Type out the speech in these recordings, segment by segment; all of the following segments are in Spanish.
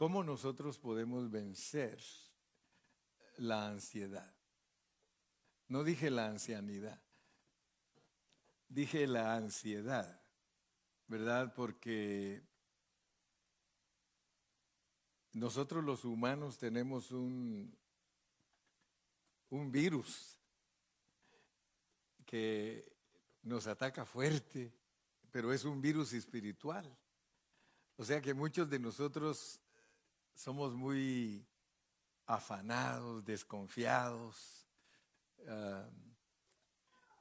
¿Cómo nosotros podemos vencer la ansiedad? No dije la ancianidad, dije la ansiedad, ¿verdad? Porque nosotros los humanos tenemos un, un virus que nos ataca fuerte, pero es un virus espiritual. O sea que muchos de nosotros somos muy afanados, desconfiados,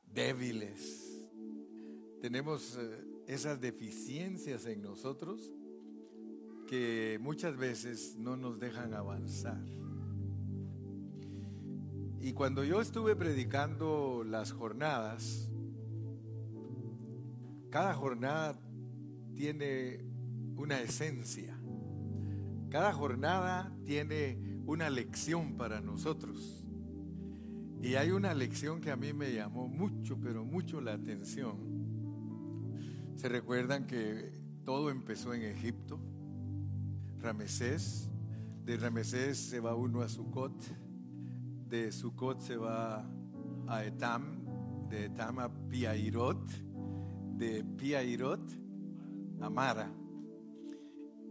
débiles. Tenemos eh, esas deficiencias en nosotros que muchas veces no nos dejan avanzar. Y cuando yo estuve predicando las jornadas, cada jornada tiene una esencia. Cada jornada tiene una lección para nosotros. Y hay una lección que a mí me llamó mucho, pero mucho la atención. Se recuerdan que todo empezó en Egipto. Ramesés, de Ramesés se va uno a Sucot, de Sucot se va a Etam, de Etam a Piairot, de Piairot a Mara.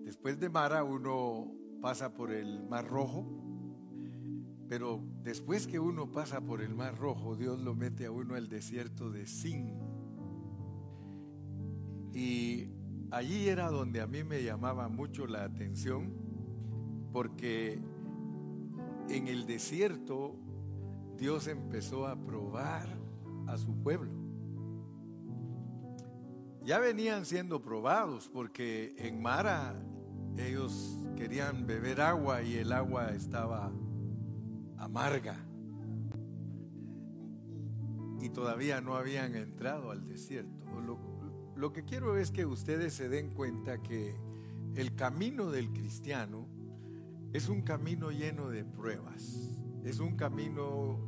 Después de Mara uno pasa por el Mar Rojo, pero después que uno pasa por el Mar Rojo, Dios lo mete a uno al desierto de Sin. Y allí era donde a mí me llamaba mucho la atención, porque en el desierto Dios empezó a probar a su pueblo. Ya venían siendo probados porque en Mara ellos querían beber agua y el agua estaba amarga. Y todavía no habían entrado al desierto. Lo, que quiero es que ustedes se den cuenta que el camino del cristiano es un camino lleno de pruebas, es un camino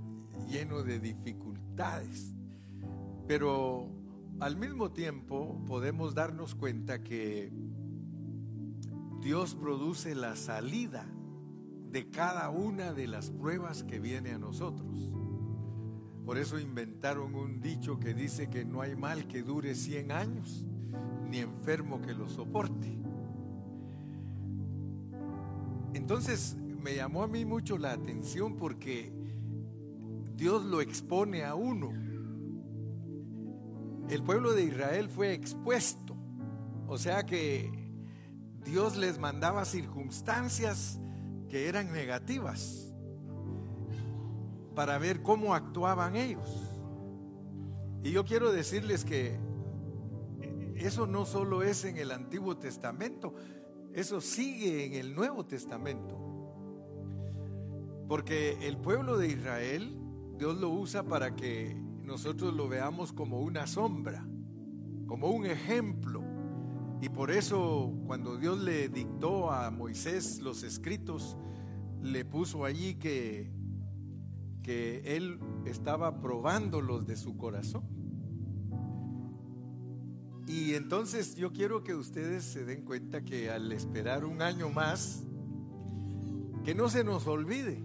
lleno de dificultades, pero al mismo tiempo podemos darnos cuenta que Dios produce la salida de cada una de las pruebas que viene a nosotros. Por eso inventaron un dicho que dice que no hay mal que dure 100 años, ni enfermo que lo soporte. Entonces me llamó a mí mucho la atención porque Dios lo expone a uno. El pueblo de Israel fue expuesto, o sea que Dios les mandaba circunstancias que eran negativas para ver cómo actuaban ellos. Y yo quiero decirles que eso no solo es en el Antiguo Testamento, eso sigue en el Nuevo Testamento. Porque el pueblo de Israel, Dios lo usa para que nosotros lo veamos como una sombra, como un ejemplo y por eso cuando Dios le dictó a Moisés los escritos, le puso allí que, que él estaba probándolos de su corazón. Y entonces yo quiero que ustedes se den cuenta que al esperar un año más, que no se nos olvide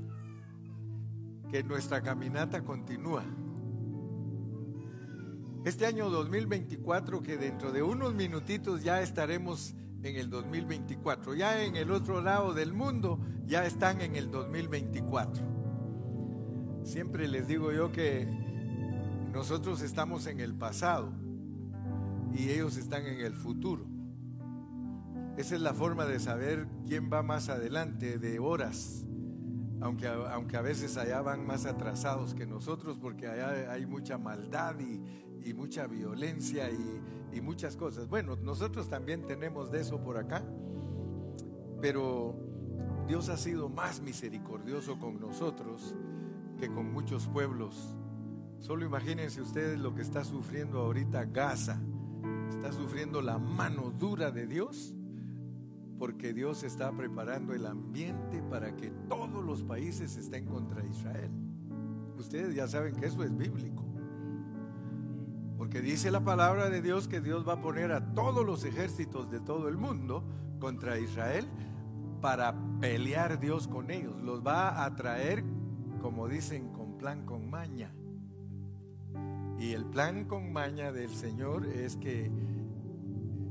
que nuestra caminata continúa este año 2024, que dentro de unos minutitos ya estaremos en el 2024. Ya en el otro lado del mundo ya están en el 2024. Siempre les digo yo que nosotros estamos en el pasado y ellos están en el futuro. Esa es la forma de saber quién va más adelante de horas, aunque, aunque a veces allá van más atrasados que nosotros porque allá hay mucha maldad y, y mucha violencia y, muchas cosas. Bueno, nosotros también tenemos de eso por acá, pero Dios ha sido más misericordioso con nosotros que con muchos pueblos. Solo imagínense ustedes lo que está sufriendo ahorita Gaza. Está sufriendo la mano dura de Dios porque Dios está preparando el ambiente para que todos los países estén contra Israel. Ustedes ya saben que eso es bíblico. Porque dice la palabra de Dios que Dios va a poner a todos los ejércitos de todo el mundo contra Israel para pelear Dios con ellos. Los va a traer, como dicen, con plan, con maña. Y el plan con maña del Señor es que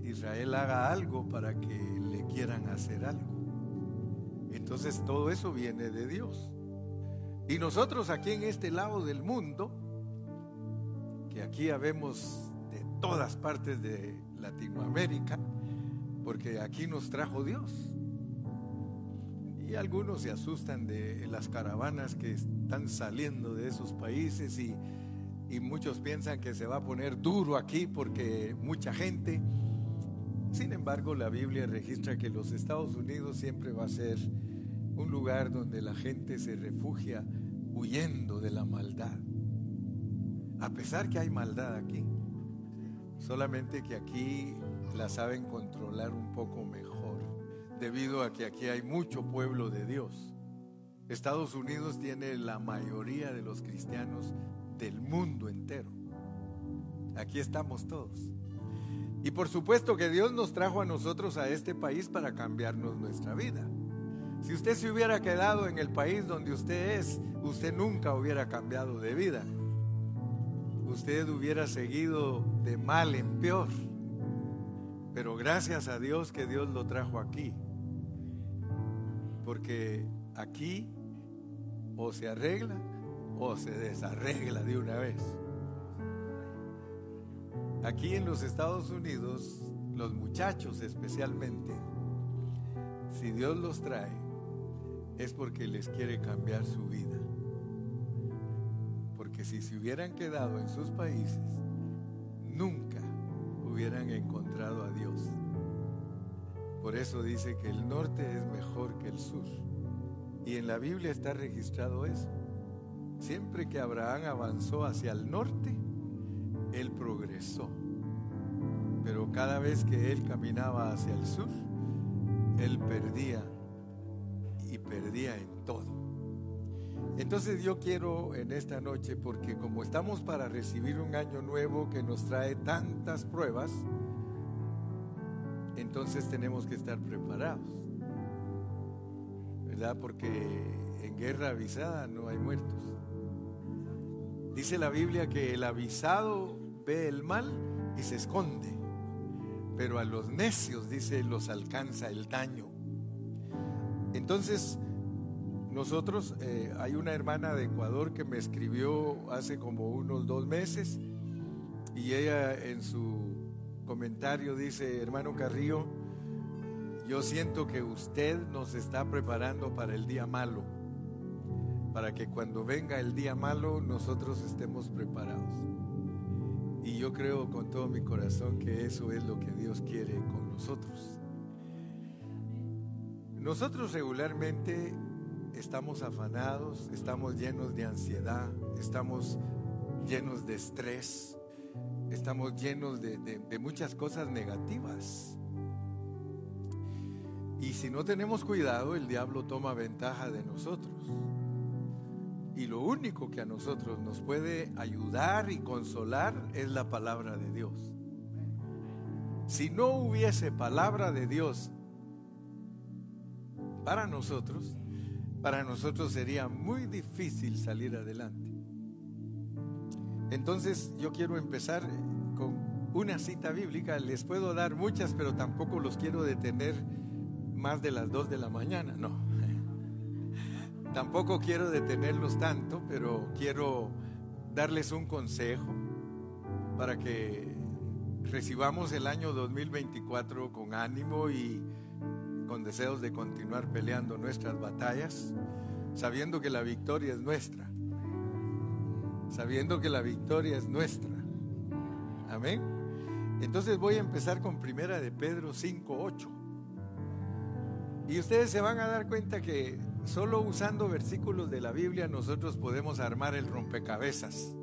Israel haga algo para que le quieran hacer algo. Entonces todo eso viene de Dios. Y nosotros aquí en este lado del mundo, que aquí habemos de todas partes de Latinoamérica, porque aquí nos trajo Dios. Y algunos se asustan de las caravanas que están saliendo de esos países y, y muchos piensan que se va a poner duro aquí porque mucha gente. Sin embargo, la Biblia registra que los Estados Unidos siempre va a ser un lugar donde la gente se refugia huyendo de la maldad. A pesar que hay maldad aquí, solamente que aquí la saben controlar un poco mejor, debido a que aquí hay mucho pueblo de Dios. Estados Unidos tiene la mayoría de los cristianos del mundo entero. Aquí estamos todos. Y por supuesto que Dios nos trajo a nosotros a este país para cambiarnos nuestra vida. Si usted se hubiera quedado en el país donde usted es, usted nunca hubiera cambiado de vida. Usted hubiera seguido de mal en peor. Pero gracias a Dios que Dios lo trajo aquí. Porque aquí o se arregla o se desarregla de una vez. Aquí en los Estados Unidos, los muchachos especialmente, si Dios los trae, es porque les quiere cambiar su vida. Porque si se hubieran quedado en sus países, nunca hubieran encontrado a Dios. Por eso dice que el norte es mejor que el sur. Y en la Biblia está registrado eso. Siempre que Abraham avanzó hacia el norte, él progresó. Pero cada vez que él caminaba hacia el sur, él perdía y perdía en todo. Entonces yo quiero en esta noche, porque como estamos para recibir un año nuevo que nos trae tantas pruebas, entonces tenemos que estar preparados. ¿Verdad? Porque en guerra avisada no hay muertos. Dice la Biblia que el avisado ve el mal y se esconde, pero a los necios, dice, los alcanza el daño. Entonces, nosotros, eh, hay una hermana de Ecuador que me escribió hace como unos dos meses y ella en su comentario dice, hermano Carrillo, yo siento que usted nos está preparando para el día malo, para que cuando venga el día malo nosotros estemos preparados. Y yo creo con todo mi corazón que eso es lo que Dios quiere con nosotros. Nosotros regularmente estamos afanados, estamos llenos de ansiedad, estamos llenos de estrés, estamos llenos de, muchas cosas negativas. Y si no tenemos cuidado, el diablo toma ventaja de nosotros. Y lo único que a nosotros nos puede ayudar y consolar es la palabra de Dios. Si no hubiese palabra de Dios para nosotros, para nosotros sería muy difícil salir adelante. Entonces yo quiero empezar con una cita bíblica. Les puedo dar muchas, pero tampoco los quiero detener más de las dos de la mañana. No. Tampoco quiero detenerlos tanto, pero quiero darles un consejo para que recibamos el año 2024 con ánimo y con deseos de continuar peleando nuestras batallas, sabiendo que la victoria es nuestra, sabiendo que la victoria es nuestra. Amén. Entonces voy a empezar con primera de Pedro 5:8. Y ustedes se van a dar cuenta que solo usando versículos de la Biblia nosotros podemos armar el rompecabezas.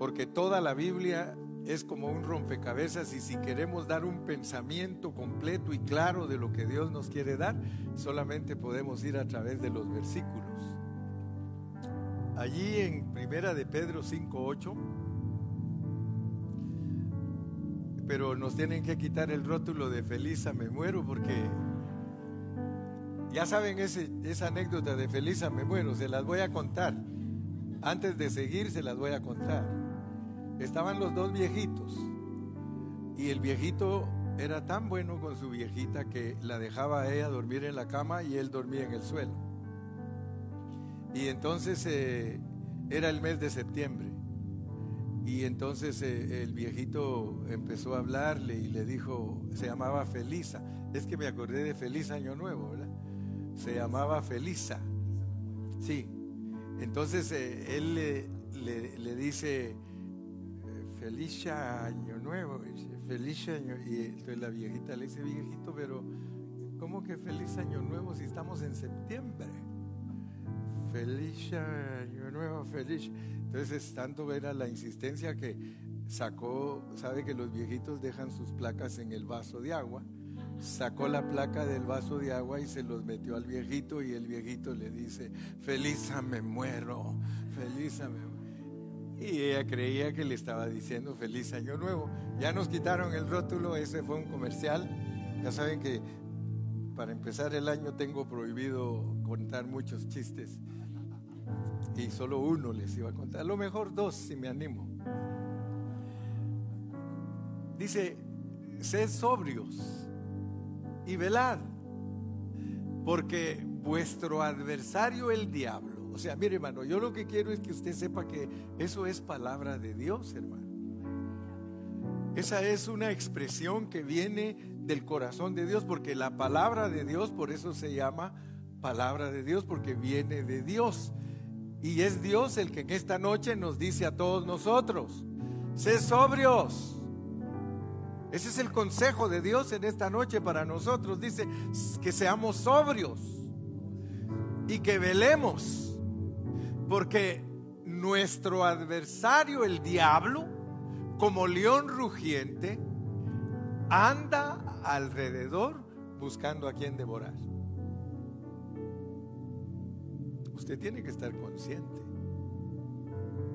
Porque toda la Biblia es como un rompecabezas y si queremos dar un pensamiento completo y claro de lo que Dios nos quiere dar, solamente podemos ir a través de los versículos. Allí en Primera de Pedro 5:8 pero nos tienen que quitar el rótulo de feliz a me muero porque Ya saben esa anécdota de Felisa me muero, se las voy a contar. Antes de seguir se las voy a contar. Estaban los dos viejitos y el viejito era tan bueno con su viejita que la dejaba a ella dormir en la cama y él dormía en el suelo. Y entonces eh, era el mes de septiembre. Y entonces eh, el viejito empezó a hablarle y le dijo, se llamaba Felisa. Es que me acordé de Feliz Año Nuevo, ¿verdad? Se llamaba Felisa. Sí. Entonces eh, él le, dice, feliz año nuevo, feliz año. Y entonces la viejita le dice, viejito, pero ¿cómo que feliz año nuevo si estamos en septiembre? Feliz año nuevo, feliz. Entonces, tanto era la insistencia que sacó, sabe que los viejitos dejan sus placas en el vaso de agua, sacó la placa del vaso de agua y se los metió al viejito y el viejito le dice, feliz me muero, feliz me muero. Y ella creía que le estaba diciendo feliz año nuevo. Ya nos quitaron el rótulo, ese fue un comercial. Ya saben que para empezar el año tengo prohibido contar muchos chistes y solo uno les iba a contar, a lo mejor dos si me animo. Dice, sed sobrios y velad, porque vuestro adversario el diablo, o sea, mire hermano, yo lo que quiero es que usted sepa que eso es palabra de Dios, hermano. Esa es una expresión que viene del corazón de Dios, porque la palabra de Dios, por eso se llama palabra de Dios, porque viene de Dios. Y es Dios el que en esta noche nos dice a todos nosotros, sé sobrios. Ese es el consejo de Dios en esta noche para nosotros. Dice que seamos sobrios y que velemos. Porque nuestro adversario, el diablo, como león rugiente, anda alrededor buscando a quien devorar. usted tiene que estar consciente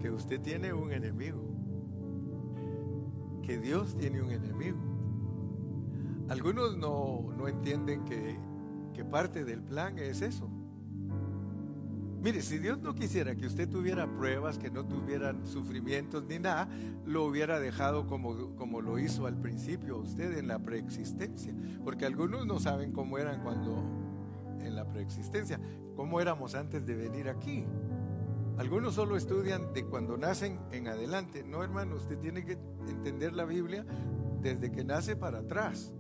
que usted tiene un enemigo, que Dios tiene un enemigo. Algunos no, entienden que, que parte del plan es eso. Mire, si Dios no quisiera que usted tuviera pruebas, que no tuvieran sufrimientos ni nada, lo hubiera dejado como, como lo hizo al principio usted en la preexistencia. Porque algunos no saben cómo eran cuando en la preexistencia, cómo éramos antes de venir aquí. Algunos solo estudian de cuando nacen en adelante. No, hermano, usted tiene que entender la Biblia desde que nace para atrás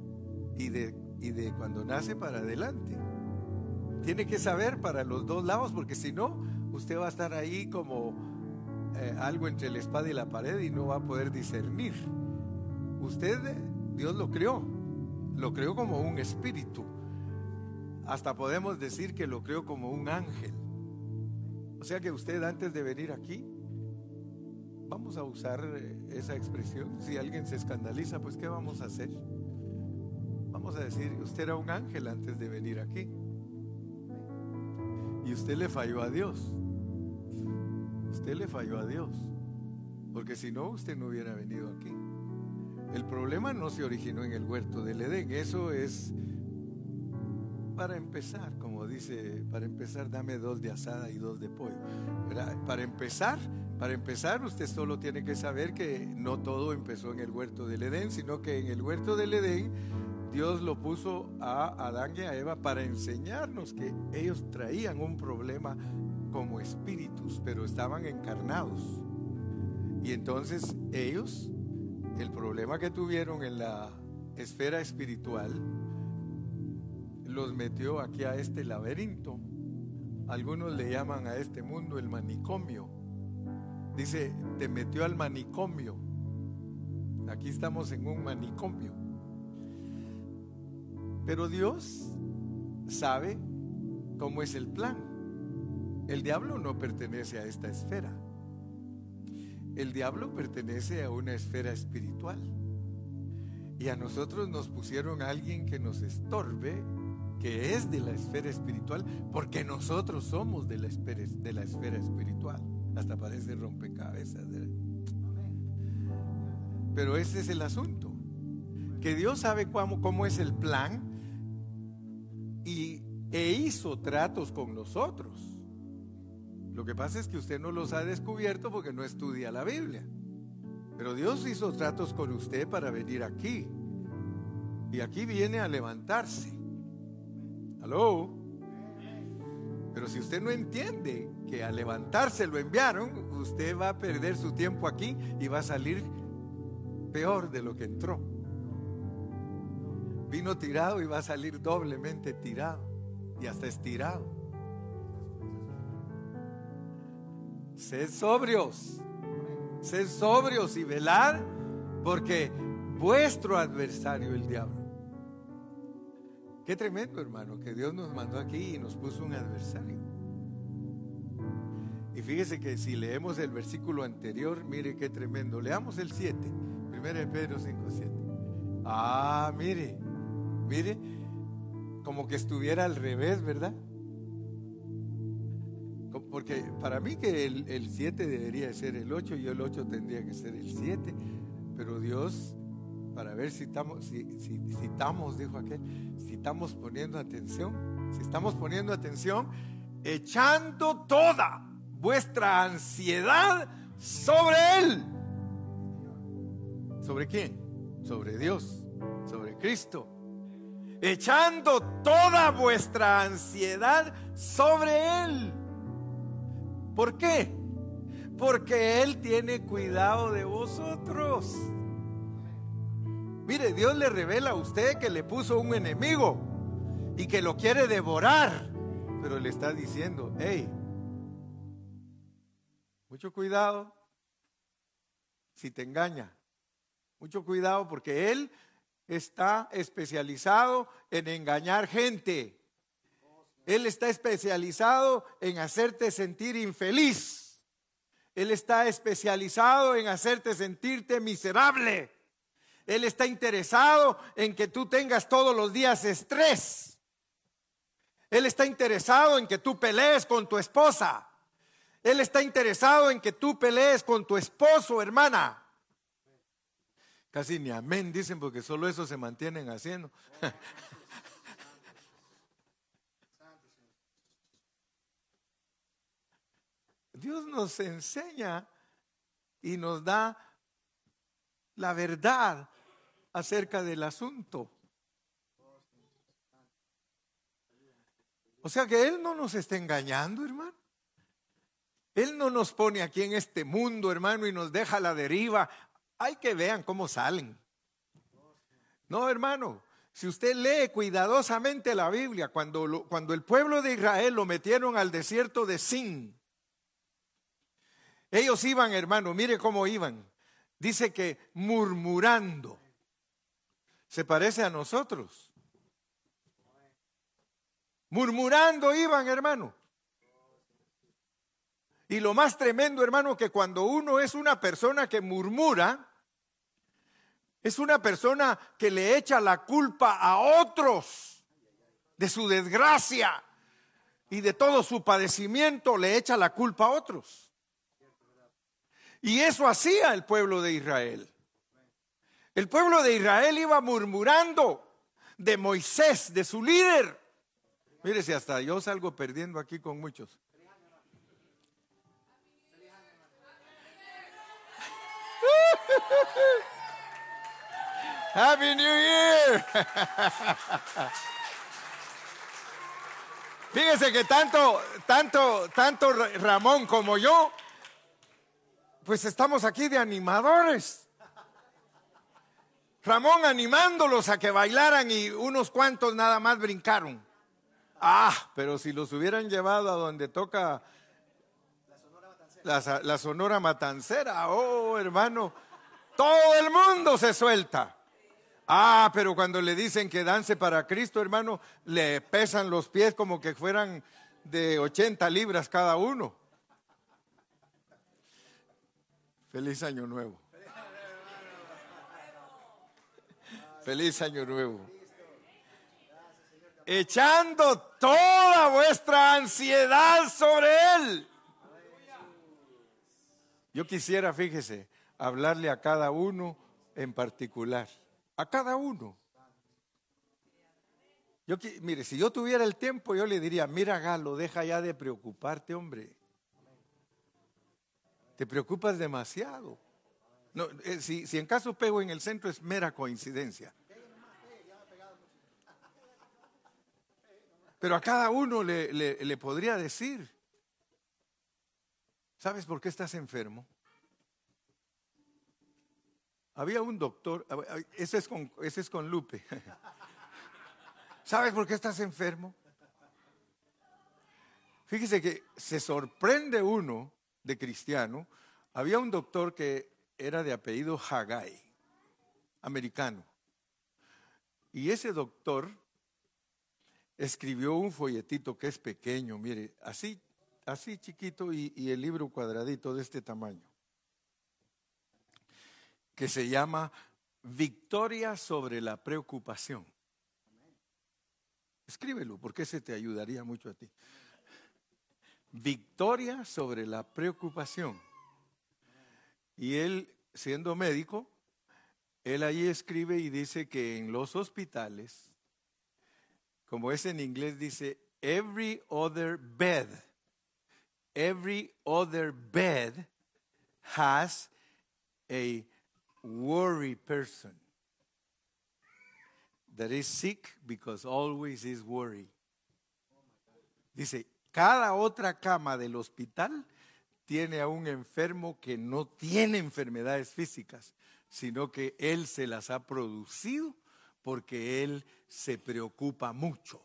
y de, y de cuando nace para adelante. Tiene que saber para los dos lados, porque si no, usted va a estar ahí como eh, algo entre la espada y la pared y no va a poder discernir. Usted, Dios lo creó, lo creó como un espíritu. Hasta podemos decir que lo creo como un ángel. O sea que usted antes de venir aquí, vamos a usar eh, esa expresión. Si alguien se escandaliza, pues ¿qué vamos a hacer? Vamos a decir, usted era un ángel antes de venir aquí. Y usted le falló a Dios. Usted le falló a Dios. Porque si no, usted no hubiera venido aquí. El problema no se originó en el huerto del Edén. Eso es para empezar, como dice, para empezar dame dos de asada y dos de pollo. Para empezar, para empezar usted solo tiene que saber que no todo empezó en el huerto del Edén, sino que en el huerto del Edén Dios lo puso a Adán y a Eva para enseñarnos que ellos traían un problema como espíritus, pero estaban encarnados. Y entonces ellos, el problema que tuvieron en la esfera espiritual, los metió aquí a este laberinto. Algunos le llaman a este mundo el manicomio. Dice, te metió al manicomio. Aquí estamos en un manicomio. Pero Dios sabe cómo es el plan. El diablo no pertenece a esta esfera. El diablo pertenece a una esfera espiritual. Y a nosotros nos pusieron a alguien que nos estorbe que es de la esfera espiritual, porque nosotros somos de la esfera, espiritual. Hasta parece rompecabezas. Pero ese es el asunto, que Dios sabe cómo es el plan y e hizo tratos con nosotros. Lo que pasa es que usted no los ha descubierto porque no estudia la Biblia. Pero Dios hizo tratos con usted para venir aquí. Y aquí viene a levantarse. ¿Aló? Pero si usted no entiende que a levantarse lo enviaron, usted va a perder su tiempo aquí y va a salir peor de lo que entró. Vino tirado y va a salir doblemente tirado y hasta estirado. Sed sobrios, sed sobrios y velar porque vuestro adversario, el diablo, Qué tremendo, hermano, que Dios nos mandó aquí y nos puso un adversario. Y fíjese que si leemos el versículo anterior, mire qué tremendo. Leamos el 7, 1 de Pedro 5, 7. Ah, mire, mire, como que estuviera al revés, ¿verdad? Porque para mí que el 7 debería ser el 8 y el 8 tendría que ser el 7, pero Dios para ver si estamos, si, estamos, dijo aquel, si estamos poniendo atención, si estamos poniendo atención, echando toda vuestra ansiedad sobre Él. ¿Sobre quién? Sobre Dios, sobre Cristo. Echando toda vuestra ansiedad sobre Él. ¿Por qué? Porque Él tiene cuidado de vosotros. Mire, Dios le revela a usted que le puso un enemigo y que lo quiere devorar, pero le está diciendo, hey, mucho cuidado si te engaña, mucho cuidado porque Él está especializado en engañar gente. Él está especializado en hacerte sentir infeliz. Él está especializado en hacerte sentirte miserable. Él está interesado en que tú tengas todos los días estrés. Él está interesado en que tú pelees con tu esposa. Él está interesado en que tú pelees con tu esposo, hermana. Casi ni amén dicen porque solo eso se mantienen haciendo. Dios nos enseña y nos da la verdad acerca del asunto. O sea que Él no nos está engañando, hermano. Él no nos pone aquí en este mundo, hermano, y nos deja a la deriva. Hay que vean cómo salen. No, hermano, si usted lee cuidadosamente la Biblia, cuando, cuando el pueblo de Israel lo metieron al desierto de Sin, ellos iban, hermano, mire cómo iban. Dice que murmurando se parece a nosotros. Murmurando iban, hermano. Y lo más tremendo, hermano, que cuando uno es una persona que murmura, es una persona que le echa la culpa a otros de su desgracia y de todo su padecimiento, le echa la culpa a otros. Y eso hacía el pueblo de Israel. El pueblo de Israel iba murmurando de Moisés, de su líder. Mire, si hasta yo salgo perdiendo aquí con muchos. Happy New Year. Fíjese que tanto, tanto, tanto Ramón como yo, pues estamos aquí de animadores. Ramón animándolos a que bailaran y unos cuantos nada más brincaron. Ah, pero si los hubieran llevado a donde toca la sonora matancera, oh hermano, todo el mundo se suelta. Ah, pero cuando le dicen que dance para Cristo, hermano, le pesan los pies como que fueran de 80 libras cada uno. Feliz año nuevo. Feliz año nuevo. Echando toda vuestra ansiedad sobre Él. Yo quisiera, fíjese, hablarle a cada uno en particular. A cada uno. Yo, mire, si yo tuviera el tiempo, yo le diría, mira Galo, deja ya de preocuparte, hombre. Te preocupas demasiado. No, eh, si, si en caso pego en el centro es mera coincidencia. Pero a cada uno le, le, podría decir, ¿sabes por qué estás enfermo? Había un doctor, ese es con, ese es con Lupe. ¿Sabes por qué estás enfermo? Fíjese que se sorprende uno de cristiano. Había un doctor que era de apellido Hagai, americano. Y ese doctor escribió un folletito que es pequeño, mire, así, así chiquito y el libro cuadradito de este tamaño, que se llama Victoria sobre la preocupación. Escríbelo porque ese te ayudaría mucho a ti. Victoria sobre la preocupación. Y él, siendo médico, él ahí escribe y dice que en los hospitales, como es en inglés, dice, every other bed, every other bed has a worry person that is sick because always is worry. Dice, cada otra cama del hospital tiene a un enfermo que no tiene enfermedades físicas, sino que él se las ha producido porque él se preocupa mucho.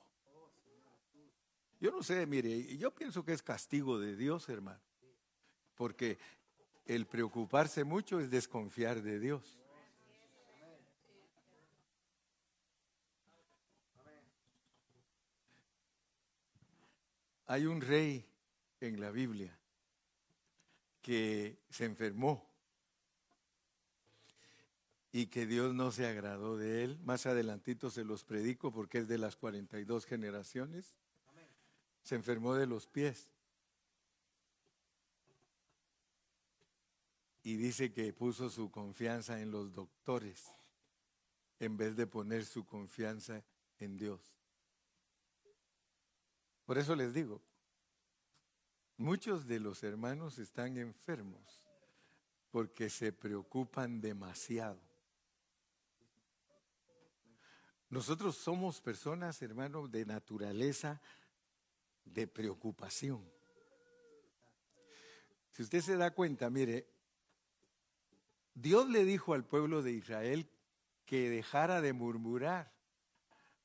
Yo no sé, mire, yo pienso que es castigo de Dios, hermano, porque el preocuparse mucho es desconfiar de Dios. Hay un rey en la Biblia que se enfermó y que Dios no se agradó de él. Más adelantito se los predico porque es de las 42 generaciones. Se enfermó de los pies. Y dice que puso su confianza en los doctores en vez de poner su confianza en Dios. Por eso les digo, muchos de los hermanos están enfermos porque se preocupan demasiado. Nosotros somos personas, hermanos, de naturaleza de preocupación. Si usted se da cuenta, mire, Dios le dijo al pueblo de Israel que dejara de murmurar.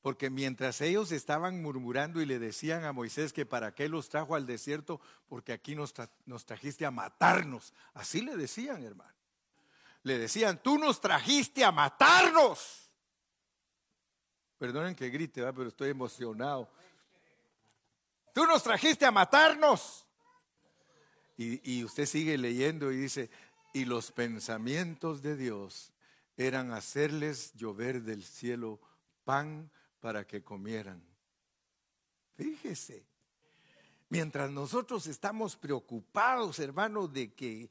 Porque mientras ellos estaban murmurando y le decían a Moisés que para qué los trajo al desierto, porque aquí nos, trajiste a matarnos. Así le decían, hermano. Le decían, tú nos trajiste a matarnos. Perdonen que grite, pero estoy emocionado. Tú nos trajiste a matarnos. Y, y usted sigue leyendo y dice, y los pensamientos de Dios eran hacerles llover del cielo pan para que comieran. Fíjese, mientras nosotros estamos preocupados, hermanos, de que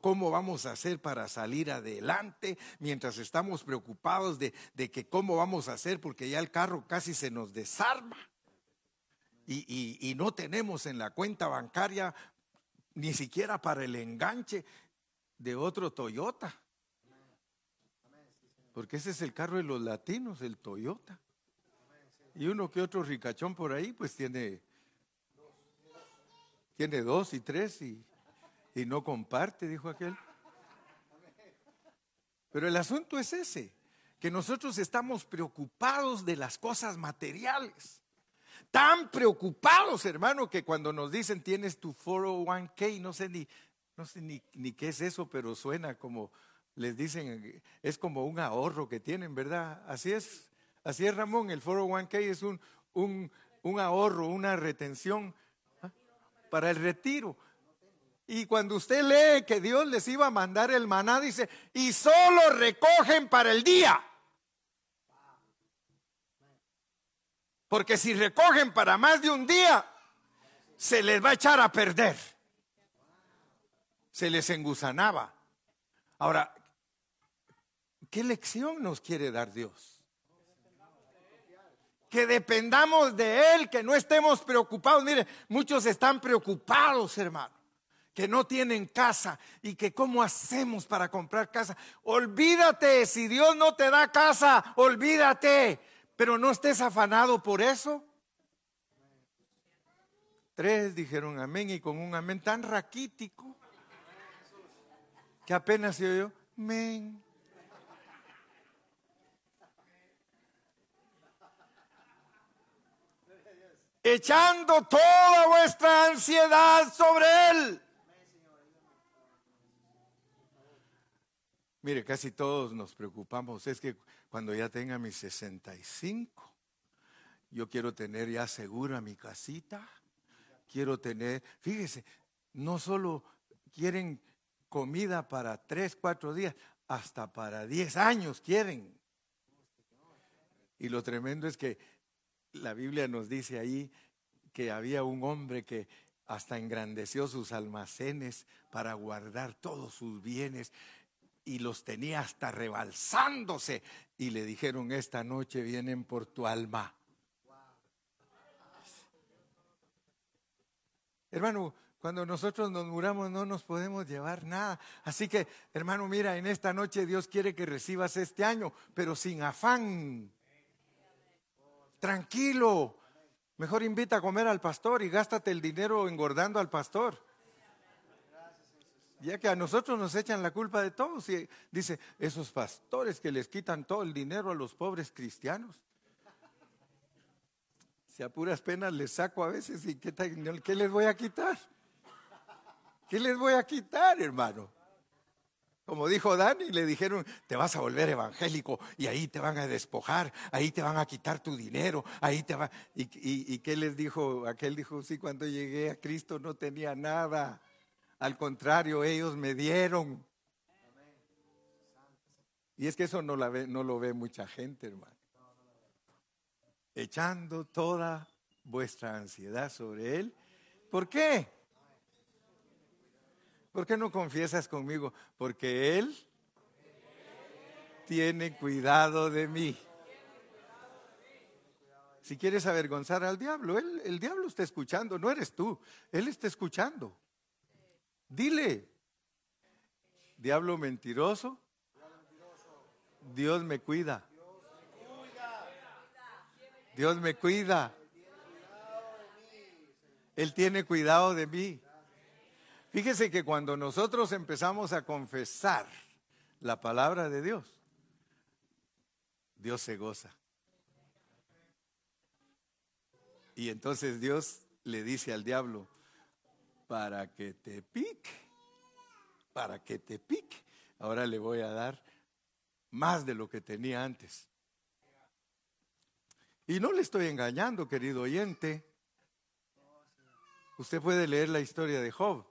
cómo vamos a hacer para salir adelante, mientras estamos preocupados de, que cómo vamos a hacer porque ya el carro casi se nos desarma y, no tenemos en la cuenta bancaria ni siquiera para el enganche de otro Toyota. Porque ese es el carro de los latinos, el Toyota. Y uno que otro ricachón por ahí, pues tiene, tiene dos y tres y, y no comparte, dijo aquel. Pero el asunto es ese, que nosotros estamos preocupados de las cosas materiales. Tan preocupados, hermano, que cuando nos dicen tienes tu 401k, no sé ni, no sé ni, ni qué es eso, pero suena como, les dicen, es como un ahorro que tienen, ¿verdad? Así es. Así es, Ramón, el 401k es un, un, ahorro, una retención ¿ah? para el retiro. Y cuando usted lee que Dios les iba a mandar el maná, dice, y solo recogen para el día. Porque si recogen para más de un día, se les va a echar a perder. Se les engusanaba. Ahora, ¿qué lección nos quiere dar Dios? que dependamos de Él, que no estemos preocupados. Mire, muchos están preocupados, hermano, que no tienen casa y que cómo hacemos para comprar casa. Olvídate, si Dios no te da casa, olvídate, pero no estés afanado por eso. Tres dijeron amén y con un amén tan raquítico que apenas se oyó, amén. echando toda vuestra ansiedad sobre Él. Mire, casi todos nos preocupamos. Es que cuando ya tenga mis 65, yo quiero tener ya segura mi casita. Quiero tener, fíjese, no solo quieren comida para tres, cuatro días, hasta para diez años quieren. Y lo tremendo es que la Biblia nos dice ahí que había un hombre que hasta engrandeció sus almacenes para guardar todos sus bienes y los tenía hasta rebalsándose. Y le dijeron, esta noche vienen por tu alma. Hermano, cuando nosotros nos muramos no nos podemos llevar nada. Así que, hermano, mira, en esta noche Dios quiere que recibas este año, pero sin afán tranquilo. Mejor invita a comer al pastor y gástate el dinero engordando al pastor. Ya que a nosotros nos echan la culpa de todo. Y dice, esos pastores que les quitan todo el dinero a los pobres cristianos. Si a puras penas les saco a veces y ¿qué, ¿qué les voy a quitar? ¿Qué les voy a quitar, hermano? Como dijo Dani, le dijeron, te vas a volver evangélico y ahí te van a despojar, ahí te van a quitar tu dinero, ahí te va. ¿Y, y, qué les dijo? Aquel dijo, sí, cuando llegué a Cristo no tenía nada. Al contrario, ellos me dieron. Y es que eso no, la ve, no lo ve mucha gente, hermano. Echando toda vuestra ansiedad sobre Él. ¿Por qué? ¿Por qué no confiesas conmigo? Porque Él tiene cuidado de mí. Si quieres avergonzar al diablo, el diablo está escuchando, no eres tú, Él está escuchando. Dile, diablo mentiroso, Dios me cuida. Dios me cuida. Él tiene cuidado de mí. Fíjese que cuando nosotros empezamos a confesar la palabra de Dios, Dios se goza. Y entonces Dios le dice al diablo, para que te pique, para que te pique, ahora le voy a dar más de lo que tenía antes. Y no le estoy engañando, querido oyente. Usted puede leer la historia de Job.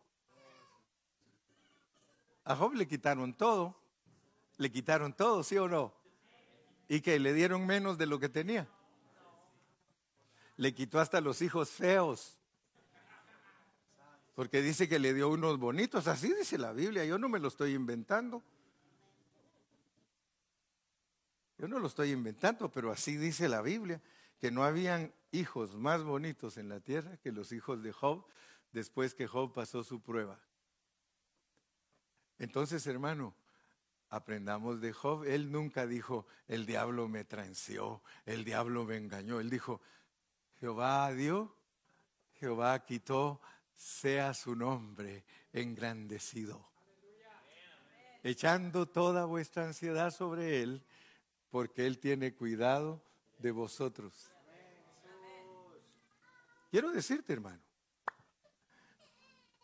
A Job le quitaron todo. Le quitaron todo, ¿sí o no? Y que le dieron menos de lo que tenía. Le quitó hasta los hijos feos. Porque dice que le dio unos bonitos. Así dice la Biblia. Yo no me lo estoy inventando. Yo no lo estoy inventando, pero así dice la Biblia. Que no habían hijos más bonitos en la tierra que los hijos de Job después que Job pasó su prueba. Entonces, hermano, aprendamos de Job. Él nunca dijo, el diablo me transeó, el diablo me engañó. Él dijo, Jehová dio, Jehová quitó, sea su nombre engrandecido. Echando toda vuestra ansiedad sobre Él, porque Él tiene cuidado de vosotros. Quiero decirte, hermano,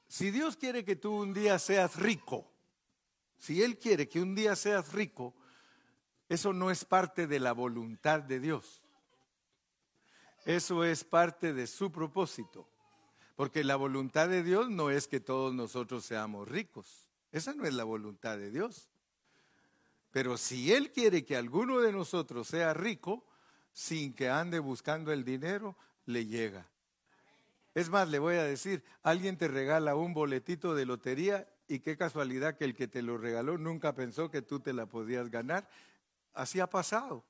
si Dios quiere que tú un día seas rico, si Él quiere que un día seas rico, eso no es parte de la voluntad de Dios. Eso es parte de su propósito. Porque la voluntad de Dios no es que todos nosotros seamos ricos. Esa no es la voluntad de Dios. Pero si Él quiere que alguno de nosotros sea rico, sin que ande buscando el dinero, le llega. Es más, le voy a decir, alguien te regala un boletito de lotería y qué casualidad que el que te lo regaló nunca pensó que tú te la podías ganar. Así ha pasado.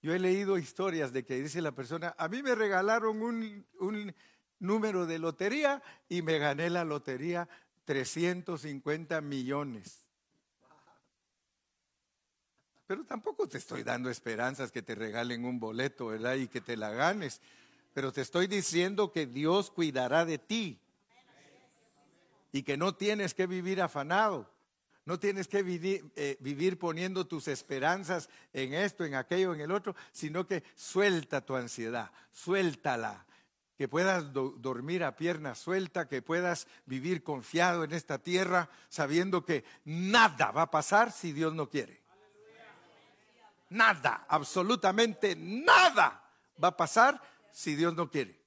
Yo he leído historias de que dice la persona, a mí me regalaron un, número de lotería y me gané la lotería 350 millones. Pero tampoco te estoy dando esperanzas que te regalen un boleto, ¿verdad? Y que te la ganes. Pero te estoy diciendo que Dios cuidará de ti. Y que no tienes que vivir afanado. No tienes que vivir, eh, vivir, poniendo tus esperanzas en esto, en aquello, en el otro, sino que suelta tu ansiedad, suéltala. Que puedas dormir a pierna suelta, que puedas vivir confiado en esta tierra, sabiendo que nada va a pasar si Dios no quiere. Nada, absolutamente nada va a pasar si Dios no quiere.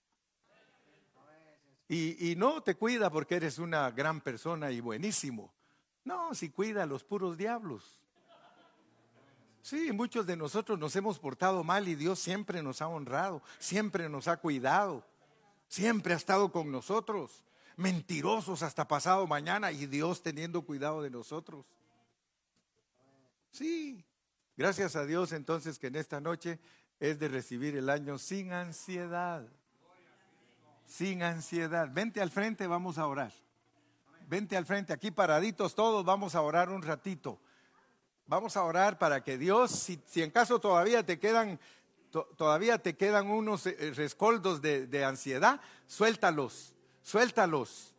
Y, no te cuida porque eres una gran persona y buenísimo no, si cuida a los puros diablos. Sí, muchos de nosotros nos hemos portado mal y Dios siempre nos ha honrado, siempre nos ha cuidado, siempre ha estado con nosotros. Mentirosos hasta pasado mañana y Dios teniendo cuidado de nosotros. Sí, gracias a Dios entonces que en esta noche es de recibir el año sin ansiedad. Sin ansiedad. Vente al frente, vamos a orar. Vente al frente, aquí paraditos todos, vamos a orar un ratito. Vamos a orar para que Dios, si, en caso todavía te quedan, todavía te quedan unos eh, rescoldos de, de ansiedad, suéltalos, suéltalos.